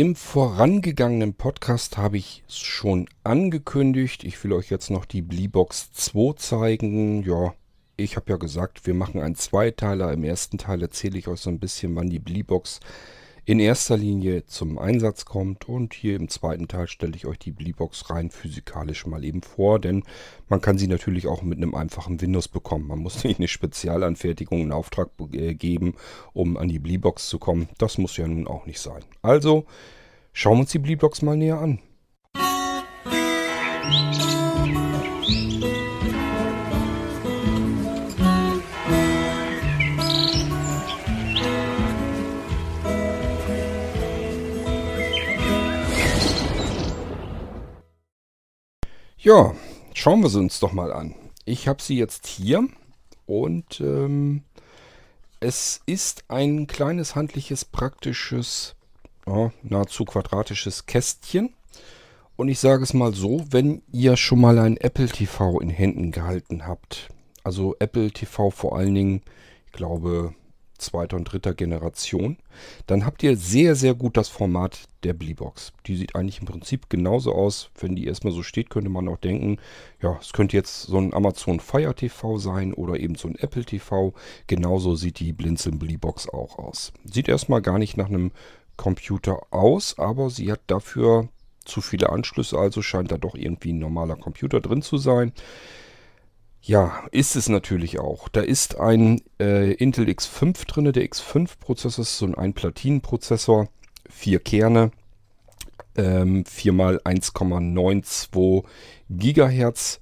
Im vorangegangenen Podcast habe ich schon angekündigt, ich will euch jetzt noch die Bleebox 2 zeigen. Ja, ich habe ja gesagt, wir machen einen Zweiteiler. Im ersten Teil erzähle ich euch so ein bisschen, wann die Bleebox in erster Linie zum Einsatz kommt. Und hier im zweiten Teil stelle ich euch die Bleebox rein physikalisch mal eben vor, denn man kann sie natürlich auch mit einem einfachen Windows bekommen. Man muss nicht eine Spezialanfertigung in Auftrag äh, geben, um an die Bleebox zu kommen. Das muss ja nun auch nicht sein. Also schauen wir uns die Bleebox mal näher an. Ja, schauen wir sie uns doch mal an. Ich habe sie jetzt hier und ähm, es ist ein kleines, handliches, praktisches, ja, nahezu quadratisches Kästchen. Und ich sage es mal so, wenn ihr schon mal ein Apple TV in Händen gehalten habt, also Apple TV vor allen Dingen, ich glaube, zweiter und dritter Generation, dann habt ihr sehr, sehr gut das Format der Bleebox. Die sieht eigentlich im Prinzip genauso aus. Wenn die erstmal so steht, könnte man auch denken, ja, es könnte jetzt so ein Amazon Fire TV sein oder eben so ein Apple TV. Genauso sieht die Blinzeln Bleebox auch aus. Sieht erstmal gar nicht nach einem Computer aus, aber sie hat dafür zu viele Anschlüsse, also scheint da doch irgendwie ein normaler Computer drin zu sein. Ja, ist es natürlich auch. Da ist ein äh, Intel X5 drin. Der X5-Prozessor ist so ein Einplatinenprozessor. Vier Kerne. Ähm, 4 mal 1,92 Gigahertz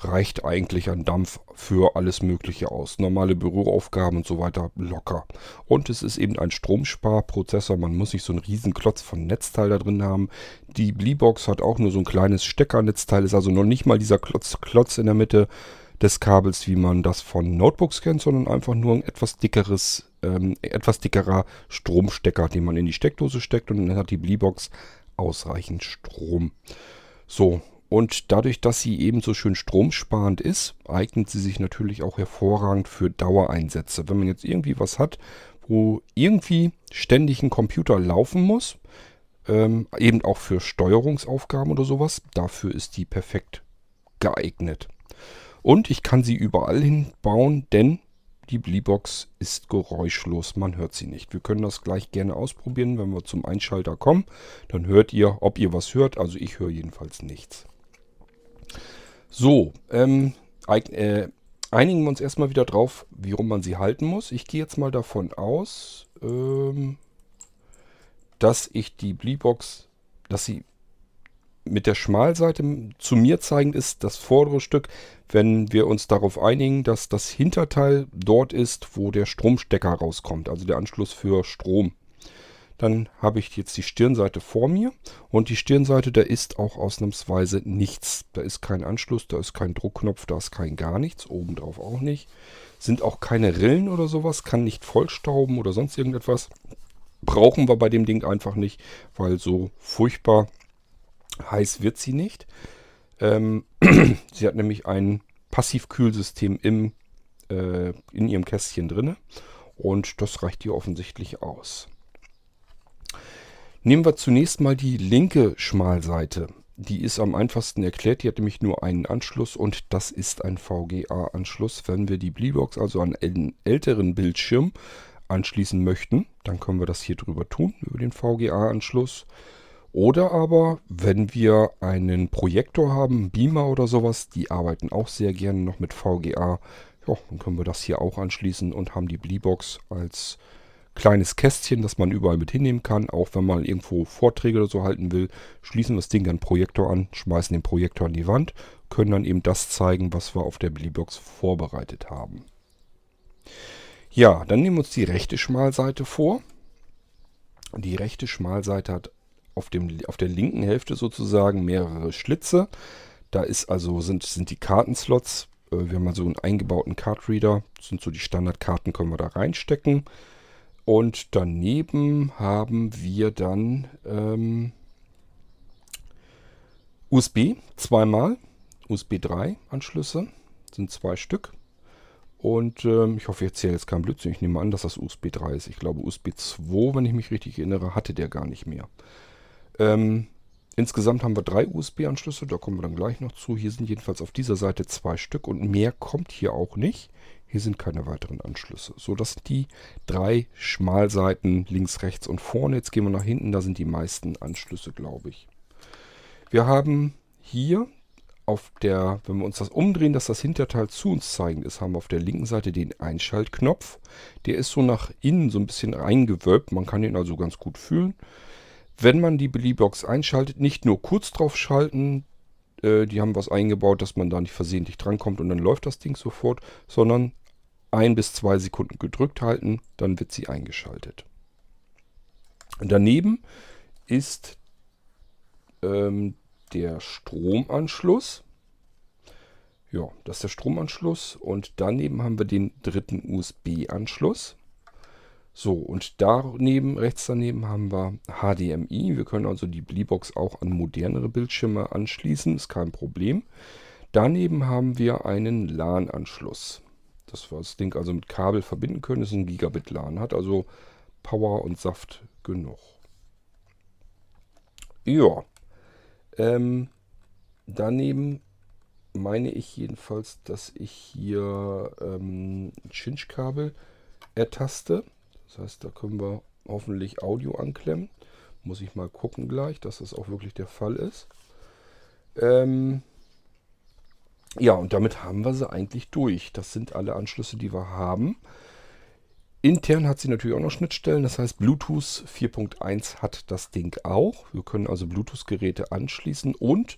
reicht eigentlich an Dampf für alles Mögliche aus. Normale Büroaufgaben und so weiter locker. Und es ist eben ein Stromsparprozessor. Man muss nicht so einen riesen Klotz von Netzteil da drin haben. Die Bleebox hat auch nur so ein kleines Steckernetzteil. Ist also noch nicht mal dieser Klotz, Klotz in der Mitte, des Kabels, wie man das von Notebooks kennt, sondern einfach nur ein etwas dickeres, ähm, etwas dickerer Stromstecker, den man in die Steckdose steckt und dann hat die Bleebox ausreichend Strom. So, und dadurch, dass sie eben so schön stromsparend ist, eignet sie sich natürlich auch hervorragend für Dauereinsätze. Wenn man jetzt irgendwie was hat, wo irgendwie ständig ein Computer laufen muss, ähm, eben auch für Steuerungsaufgaben oder sowas, dafür ist die perfekt geeignet. Und ich kann sie überall hinbauen, denn die Bleebox ist geräuschlos, man hört sie nicht. Wir können das gleich gerne ausprobieren, wenn wir zum Einschalter kommen. Dann hört ihr, ob ihr was hört. Also ich höre jedenfalls nichts. So, ähm, äh, einigen wir uns erstmal wieder drauf, wie rum man sie halten muss. Ich gehe jetzt mal davon aus, ähm, dass ich die Bleebox, dass sie mit der Schmalseite zu mir zeigend ist das vordere Stück, wenn wir uns darauf einigen, dass das Hinterteil dort ist, wo der Stromstecker rauskommt, also der Anschluss für Strom. Dann habe ich jetzt die Stirnseite vor mir und die Stirnseite, da ist auch ausnahmsweise nichts. Da ist kein Anschluss, da ist kein Druckknopf, da ist kein gar nichts, obendrauf auch nicht. Sind auch keine Rillen oder sowas, kann nicht vollstauben oder sonst irgendetwas. Brauchen wir bei dem Ding einfach nicht, weil so furchtbar Heiß wird sie nicht. Ähm, sie hat nämlich ein Passivkühlsystem im, äh, in ihrem Kästchen drin. Und das reicht ihr offensichtlich aus. Nehmen wir zunächst mal die linke Schmalseite. Die ist am einfachsten erklärt. Die hat nämlich nur einen Anschluss und das ist ein VGA-Anschluss. Wenn wir die Bleebox also an einen älteren Bildschirm anschließen möchten, dann können wir das hier drüber tun, über den VGA-Anschluss. Oder aber, wenn wir einen Projektor haben, Beamer oder sowas, die arbeiten auch sehr gerne noch mit VGA. Ja, dann können wir das hier auch anschließen und haben die Bleebox als kleines Kästchen, das man überall mit hinnehmen kann. Auch wenn man irgendwo Vorträge oder so halten will, schließen wir das Ding an den Projektor an, schmeißen den Projektor an die Wand, können dann eben das zeigen, was wir auf der Bleebox vorbereitet haben. Ja, dann nehmen wir uns die rechte Schmalseite vor. Die rechte Schmalseite hat auf, dem, auf der linken Hälfte sozusagen mehrere Schlitze. Da ist also, sind, sind die Kartenslots. Äh, wir haben also einen eingebauten Cardreader. Das sind so die Standardkarten, können wir da reinstecken. Und daneben haben wir dann ähm, USB zweimal, USB 3 Anschlüsse, sind zwei Stück. Und ähm, ich hoffe, ich erzähle jetzt keinen Blödsinn. Ich nehme an, dass das USB 3 ist. Ich glaube, USB 2, wenn ich mich richtig erinnere, hatte der gar nicht mehr. Ähm, insgesamt haben wir drei USB-Anschlüsse, da kommen wir dann gleich noch zu. Hier sind jedenfalls auf dieser Seite zwei Stück und mehr kommt hier auch nicht. Hier sind keine weiteren Anschlüsse. So, das sind die drei Schmalseiten links, rechts und vorne. Jetzt gehen wir nach hinten, da sind die meisten Anschlüsse, glaube ich. Wir haben hier auf der, wenn wir uns das umdrehen, dass das Hinterteil zu uns zeigend ist, haben wir auf der linken Seite den Einschaltknopf. Der ist so nach innen so ein bisschen eingewölbt. Man kann ihn also ganz gut fühlen. Wenn man die Billy-Box einschaltet, nicht nur kurz drauf schalten, äh, die haben was eingebaut, dass man da nicht versehentlich drankommt und dann läuft das Ding sofort, sondern ein bis zwei Sekunden gedrückt halten, dann wird sie eingeschaltet. Daneben ist ähm, der Stromanschluss. Ja, das ist der Stromanschluss und daneben haben wir den dritten USB-Anschluss. So, und daneben, rechts daneben haben wir HDMI. Wir können also die Bleebox auch an modernere Bildschirme anschließen, ist kein Problem. Daneben haben wir einen LAN-Anschluss dass wir das Ding also mit Kabel verbinden können. Ist ein Gigabit LAN, hat also Power und Saft genug. Ja, ähm, daneben meine ich jedenfalls, dass ich hier ähm, Chinch-Kabel ertaste. Das heißt, da können wir hoffentlich Audio anklemmen. Muss ich mal gucken gleich, dass das auch wirklich der Fall ist. Ähm, ja, und damit haben wir sie eigentlich durch. Das sind alle Anschlüsse, die wir haben. Intern hat sie natürlich auch noch Schnittstellen, das heißt Bluetooth 4.1 hat das Ding auch. Wir können also Bluetooth-Geräte anschließen und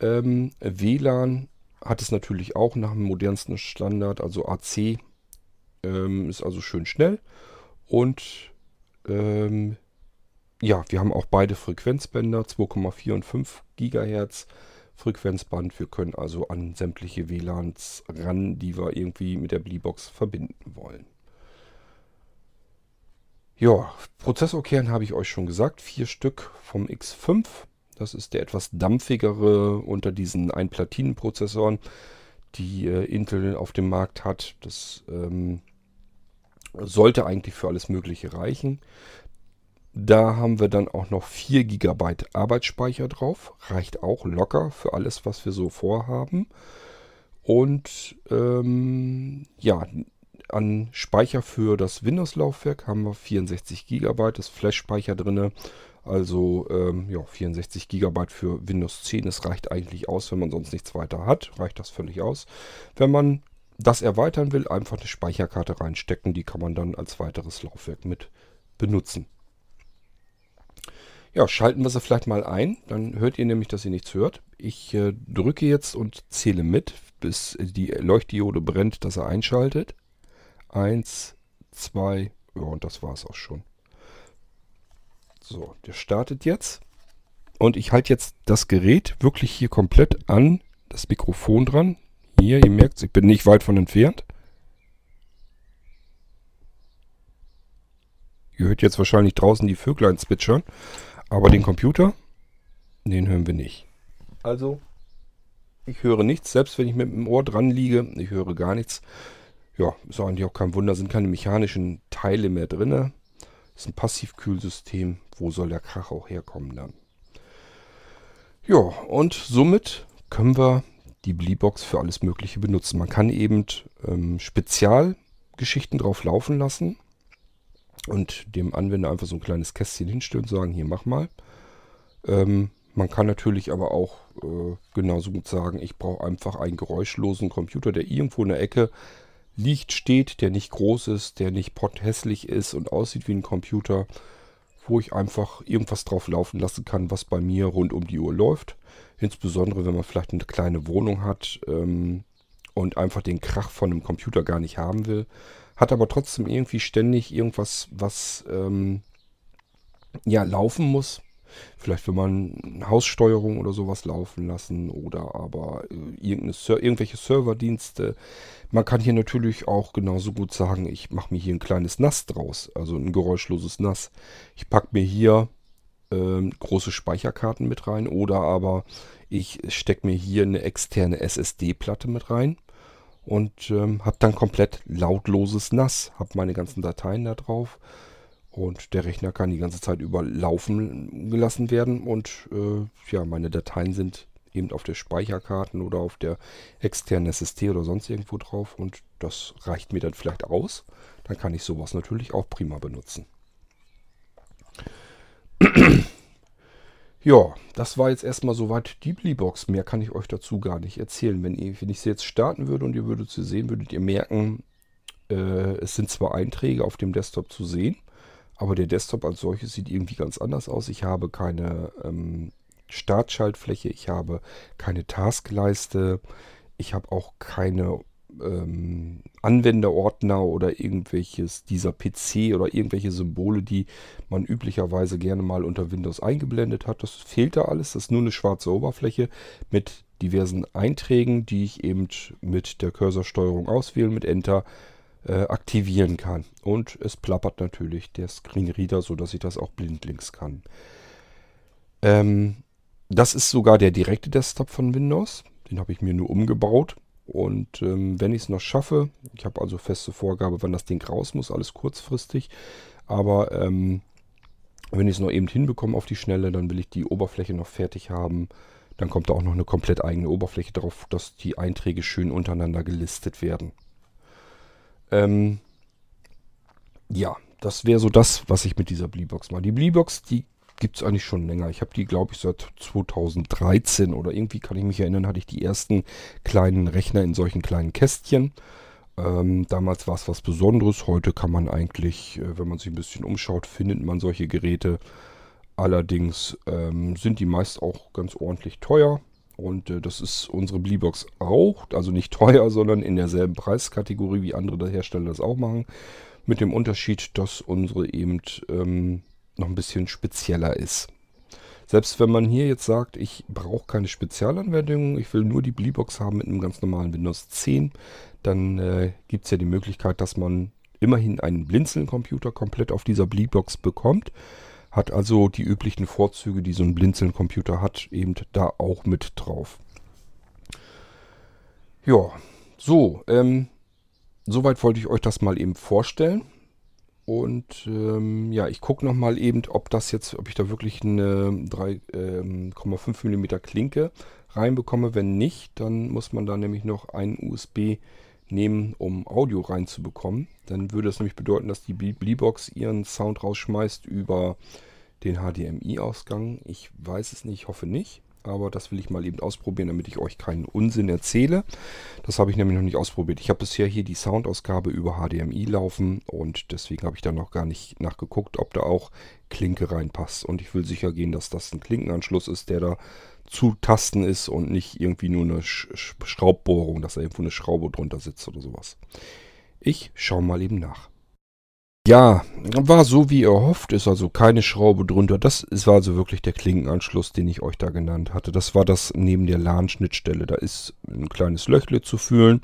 ähm, WLAN hat es natürlich auch nach dem modernsten Standard, also AC ähm, ist also schön schnell. Und ähm, ja, wir haben auch beide Frequenzbänder, 2,4 und 5 Gigahertz. Frequenzband. Wir können also an sämtliche WLANs ran, die wir irgendwie mit der Bleebox verbinden wollen. Ja, Prozessorkern habe ich euch schon gesagt. Vier Stück vom X5. Das ist der etwas dampfigere unter diesen Einplatinenprozessoren, die äh, Intel auf dem Markt hat. Das ähm, sollte eigentlich für alles Mögliche reichen. Da haben wir dann auch noch 4 GB Arbeitsspeicher drauf. Reicht auch locker für alles, was wir so vorhaben. Und ähm, ja, an Speicher für das Windows-Laufwerk haben wir 64 GB, das Flash-Speicher drin. Also ähm, ja, 64 GB für Windows 10. Das reicht eigentlich aus, wenn man sonst nichts weiter hat. Reicht das völlig aus. Wenn man das erweitern will, einfach eine Speicherkarte reinstecken. Die kann man dann als weiteres Laufwerk mit benutzen. Ja, schalten wir sie vielleicht mal ein. Dann hört ihr nämlich, dass ihr nichts hört. Ich äh, drücke jetzt und zähle mit, bis die Leuchtdiode brennt, dass er einschaltet. Eins, zwei, ja, und das war es auch schon. So, der startet jetzt. Und ich halte jetzt das Gerät wirklich hier komplett an das Mikrofon dran. Hier, ihr merkt, ich bin nicht weit von entfernt. Ihr hört jetzt wahrscheinlich draußen die Vöglein zwitschern. Aber den Computer, den hören wir nicht. Also, ich höre nichts, selbst wenn ich mit dem Ohr dran liege, ich höre gar nichts. Ja, ist eigentlich auch kein Wunder, sind keine mechanischen Teile mehr drin. Ist ein Passivkühlsystem. Wo soll der Krach auch herkommen dann? Ja, und somit können wir die Bleebox für alles Mögliche benutzen. Man kann eben ähm, Spezialgeschichten drauf laufen lassen und dem Anwender einfach so ein kleines Kästchen hinstellen und sagen, hier mach mal. Ähm, man kann natürlich aber auch äh, genauso gut sagen, ich brauche einfach einen geräuschlosen Computer, der irgendwo in der Ecke liegt, steht, der nicht groß ist, der nicht potthässlich ist und aussieht wie ein Computer, wo ich einfach irgendwas drauf laufen lassen kann, was bei mir rund um die Uhr läuft. Insbesondere, wenn man vielleicht eine kleine Wohnung hat ähm, und einfach den Krach von einem Computer gar nicht haben will hat aber trotzdem irgendwie ständig irgendwas, was ähm, ja laufen muss. Vielleicht will man Haussteuerung oder sowas laufen lassen oder aber äh, irgendwelche Serverdienste. Man kann hier natürlich auch genauso gut sagen, ich mache mir hier ein kleines NAS draus, also ein geräuschloses NAS. Ich packe mir hier ähm, große Speicherkarten mit rein oder aber ich stecke mir hier eine externe SSD-Platte mit rein und ähm, habe dann komplett lautloses NAS, habe meine ganzen Dateien da drauf Und der Rechner kann die ganze Zeit über laufen gelassen werden. Und äh, ja, meine Dateien sind eben auf der Speicherkarten oder auf der externen SSD oder sonst irgendwo drauf. Und das reicht mir dann vielleicht aus. Dann kann ich sowas natürlich auch prima benutzen. Ja, das war jetzt erstmal soweit die Bleebox. Mehr kann ich euch dazu gar nicht erzählen. Wenn, ihr, wenn ich sie jetzt starten würde und ihr würdet sie sehen, würdet ihr merken, äh, es sind zwar Einträge auf dem Desktop zu sehen, aber der Desktop als solches sieht irgendwie ganz anders aus. Ich habe keine ähm, Startschaltfläche, ich habe keine Taskleiste, ich habe auch keine ähm, Anwenderordner oder irgendwelches dieser PC oder irgendwelche Symbole, die man üblicherweise gerne mal unter Windows eingeblendet hat. Das fehlt da alles. Das ist nur eine schwarze Oberfläche mit diversen Einträgen, die ich eben mit der Cursorsteuerung auswählen, mit Enter äh, aktivieren kann. Und es plappert natürlich der Screenreader, sodass ich das auch blindlings kann. Ähm, das ist sogar der direkte Desktop von Windows. Den habe ich mir nur umgebaut. Und ähm, wenn ich es noch schaffe, ich habe also feste Vorgabe, wann das Ding raus muss, alles kurzfristig. Aber ähm, wenn ich es noch eben hinbekomme auf die Schnelle, dann will ich die Oberfläche noch fertig haben. Dann kommt da auch noch eine komplett eigene Oberfläche drauf, dass die Einträge schön untereinander gelistet werden. Ähm, ja, das wäre so das, was ich mit dieser Bleebox mache. Die Bleebox, die gibt es eigentlich schon länger. Ich habe die, glaube ich, seit 2013 oder irgendwie kann ich mich erinnern, hatte ich die ersten kleinen Rechner in solchen kleinen Kästchen. Ähm, damals war es was Besonderes. Heute kann man eigentlich, äh, wenn man sich ein bisschen umschaut, findet man solche Geräte. Allerdings ähm, sind die meist auch ganz ordentlich teuer. Und äh, das ist unsere Bleebox auch. Also nicht teuer, sondern in derselben Preiskategorie wie andere Hersteller das auch machen. Mit dem Unterschied, dass unsere eben ähm, noch ein bisschen spezieller ist. Selbst wenn man hier jetzt sagt, ich brauche keine Spezialanwendung, ich will nur die Bleebox haben mit einem ganz normalen Windows 10, dann äh, gibt es ja die Möglichkeit, dass man immerhin einen Blinzeln-Computer komplett auf dieser Bleebox bekommt. Hat also die üblichen Vorzüge, die so ein Blinzeln-Computer hat, eben da auch mit drauf. Ja, so, ähm, soweit wollte ich euch das mal eben vorstellen. Und ähm, ja, ich gucke nochmal eben, ob das jetzt, ob ich da wirklich eine 3,5 ähm, mm Klinke reinbekomme. Wenn nicht, dann muss man da nämlich noch ein USB nehmen, um Audio reinzubekommen. Dann würde das nämlich bedeuten, dass die Bleebox ihren Sound rausschmeißt über den HDMI-Ausgang. Ich weiß es nicht, hoffe nicht aber das will ich mal eben ausprobieren, damit ich euch keinen Unsinn erzähle. Das habe ich nämlich noch nicht ausprobiert. Ich habe bisher hier die Soundausgabe über HDMI laufen und deswegen habe ich da noch gar nicht nachgeguckt, ob da auch Klinke reinpasst. Und ich will sicher gehen, dass das ein Klinkenanschluss ist, der da zu tasten ist und nicht irgendwie nur eine Sch Schraubbohrung, dass da irgendwo eine Schraube drunter sitzt oder sowas. Ich schaue mal eben nach. Ja, war so wie erhofft, ist also keine Schraube drunter. Das war also wirklich der Klinkenanschluss, den ich euch da genannt hatte. Das war das neben der LAN-Schnittstelle. Da ist ein kleines Löchle zu fühlen.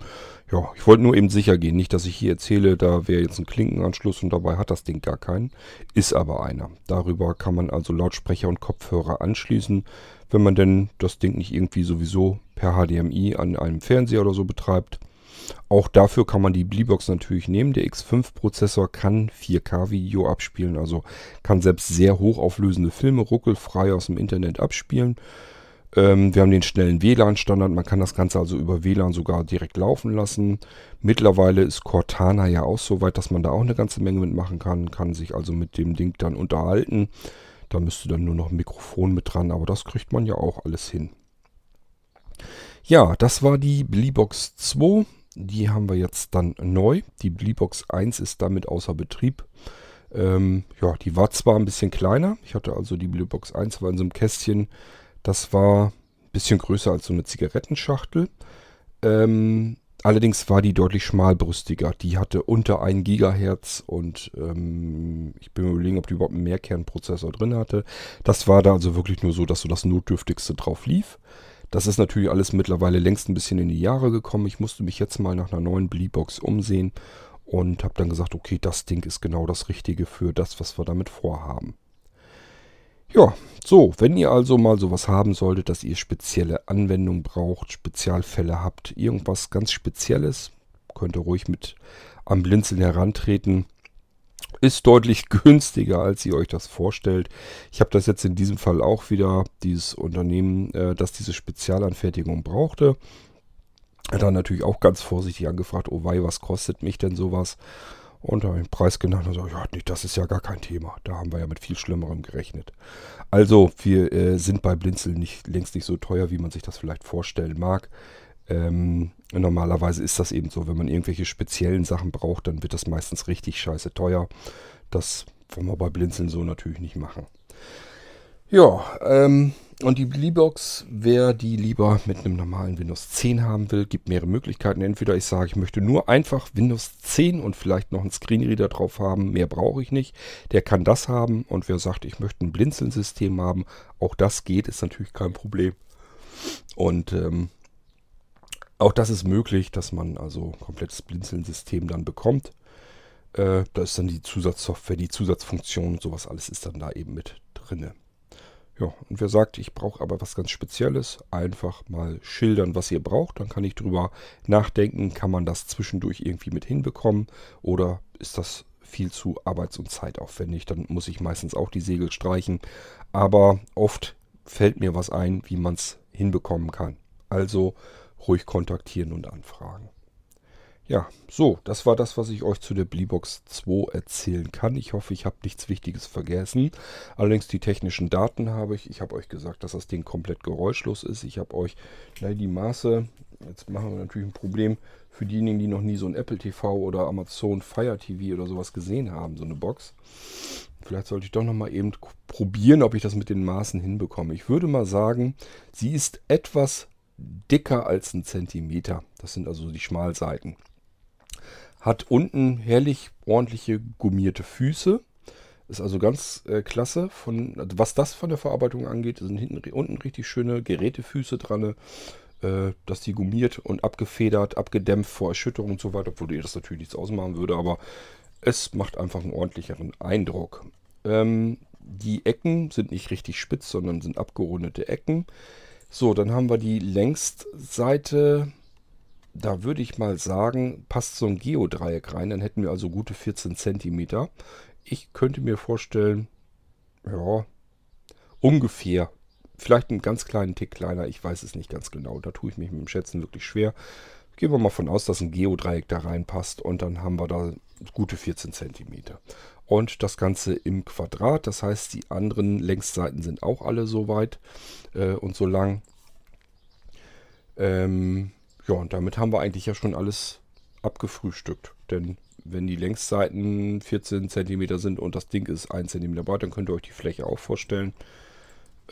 Ja, ich wollte nur eben sicher gehen. Nicht, dass ich hier erzähle, da wäre jetzt ein Klinkenanschluss und dabei hat das Ding gar keinen. Ist aber einer. Darüber kann man also Lautsprecher und Kopfhörer anschließen, wenn man denn das Ding nicht irgendwie sowieso per HDMI an einem Fernseher oder so betreibt. Auch dafür kann man die Bleebox natürlich nehmen. Der X5-Prozessor kann 4K-Video abspielen, also kann selbst sehr hochauflösende Filme ruckelfrei aus dem Internet abspielen. Ähm, wir haben den schnellen WLAN-Standard, man kann das Ganze also über WLAN sogar direkt laufen lassen. Mittlerweile ist Cortana ja auch so weit, dass man da auch eine ganze Menge mitmachen kann, kann sich also mit dem Ding dann unterhalten. Da müsste dann nur noch ein Mikrofon mit dran, aber das kriegt man ja auch alles hin. Ja, das war die Bleebox 2. Die haben wir jetzt dann neu. Die Bleebox 1 ist damit außer Betrieb. Ähm, ja, die war zwar ein bisschen kleiner. Ich hatte also die Bleebox 1 war in so einem Kästchen. Das war ein bisschen größer als so eine Zigarettenschachtel. Ähm, allerdings war die deutlich schmalbrüstiger. Die hatte unter 1 Gigahertz und ähm, ich bin mir überlegen, ob die überhaupt einen Mehrkernprozessor drin hatte. Das war da also wirklich nur so, dass so das Notdürftigste drauf lief. Das ist natürlich alles mittlerweile längst ein bisschen in die Jahre gekommen. Ich musste mich jetzt mal nach einer neuen Bleebox umsehen und habe dann gesagt, okay, das Ding ist genau das Richtige für das, was wir damit vorhaben. Ja, so, wenn ihr also mal sowas haben solltet, dass ihr spezielle Anwendungen braucht, Spezialfälle habt, irgendwas ganz Spezielles, könnt ihr ruhig mit am Blinzeln herantreten. Ist deutlich günstiger, als ihr euch das vorstellt. Ich habe das jetzt in diesem Fall auch wieder, dieses Unternehmen, äh, das diese Spezialanfertigung brauchte. Dann natürlich auch ganz vorsichtig angefragt, oh wei, was kostet mich denn sowas? Und da habe den Preis genannt und so, ja, nee, das ist ja gar kein Thema. Da haben wir ja mit viel Schlimmerem gerechnet. Also, wir äh, sind bei Blinzeln nicht, längst nicht so teuer, wie man sich das vielleicht vorstellen mag. Ähm, normalerweise ist das eben so, wenn man irgendwelche speziellen Sachen braucht, dann wird das meistens richtig scheiße teuer. Das wollen wir bei Blinzeln so natürlich nicht machen. Ja, ähm, und die Bleebox, wer die lieber mit einem normalen Windows 10 haben will, gibt mehrere Möglichkeiten. Entweder ich sage, ich möchte nur einfach Windows 10 und vielleicht noch einen Screenreader drauf haben, mehr brauche ich nicht. Der kann das haben. Und wer sagt, ich möchte ein Blinzeln-System haben, auch das geht, ist natürlich kein Problem. Und ähm, auch das ist möglich, dass man also komplettes Blinzeln-System dann bekommt. Äh, da ist dann die Zusatzsoftware, die Zusatzfunktion und sowas alles ist dann da eben mit drinne. Ja, und wer sagt, ich brauche aber was ganz Spezielles, einfach mal schildern, was ihr braucht. Dann kann ich drüber nachdenken, kann man das zwischendurch irgendwie mit hinbekommen oder ist das viel zu arbeits- und zeitaufwendig. Dann muss ich meistens auch die Segel streichen. Aber oft fällt mir was ein, wie man es hinbekommen kann. Also ruhig kontaktieren und anfragen. Ja, so, das war das, was ich euch zu der Bleebox 2 erzählen kann. Ich hoffe, ich habe nichts Wichtiges vergessen. Allerdings die technischen Daten habe ich. Ich habe euch gesagt, dass das Ding komplett geräuschlos ist. Ich habe euch na, die Maße, jetzt machen wir natürlich ein Problem für diejenigen, die noch nie so ein Apple TV oder Amazon Fire TV oder sowas gesehen haben, so eine Box. Vielleicht sollte ich doch noch mal eben probieren, ob ich das mit den Maßen hinbekomme. Ich würde mal sagen, sie ist etwas dicker als ein Zentimeter. Das sind also die Schmalseiten. Hat unten herrlich ordentliche gummierte Füße. Ist also ganz äh, klasse. Von, also was das von der Verarbeitung angeht, sind hinten unten richtig schöne Gerätefüße dran, äh, dass die gummiert und abgefedert, abgedämpft vor Erschütterung und so weiter, obwohl ihr das natürlich nichts ausmachen würde, aber es macht einfach einen ordentlicheren Eindruck. Ähm, die Ecken sind nicht richtig spitz, sondern sind abgerundete Ecken. So, dann haben wir die Längsseite. Da würde ich mal sagen, passt so ein Geodreieck rein. Dann hätten wir also gute 14 cm. Ich könnte mir vorstellen, ja, ungefähr. Vielleicht einen ganz kleinen Tick kleiner. Ich weiß es nicht ganz genau. Da tue ich mich mit dem Schätzen wirklich schwer. Gehen wir mal von aus, dass ein Geodreieck da reinpasst. Und dann haben wir da gute 14 cm. Und das Ganze im Quadrat. Das heißt, die anderen Längsseiten sind auch alle so weit äh, und so lang. Ähm, ja, und damit haben wir eigentlich ja schon alles abgefrühstückt. Denn wenn die Längsseiten 14 cm sind und das Ding ist 1 cm breit, dann könnt ihr euch die Fläche auch vorstellen.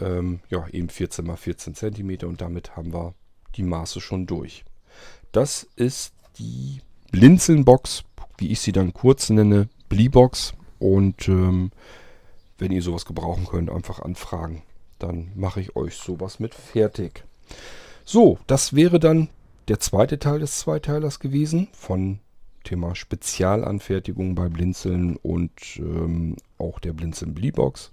Ähm, ja, eben 14 mal 14 cm und damit haben wir die Maße schon durch. Das ist die Blinzelnbox, wie ich sie dann kurz nenne, Bleebox. Und ähm, wenn ihr sowas gebrauchen könnt, einfach anfragen dann mache ich euch sowas mit fertig. So, das wäre dann der zweite Teil des Zweiteilers gewesen von Thema Spezialanfertigung bei Blinzeln und ähm, auch der Blinzeln Bleebox.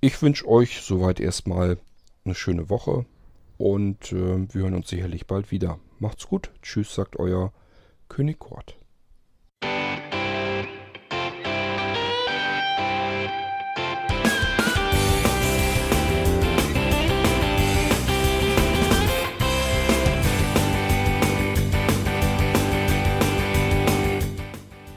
Ich wünsche euch soweit erstmal eine schöne Woche und äh, wir hören uns sicherlich bald wieder. Macht's gut. Tschüss, sagt euer König Kurt.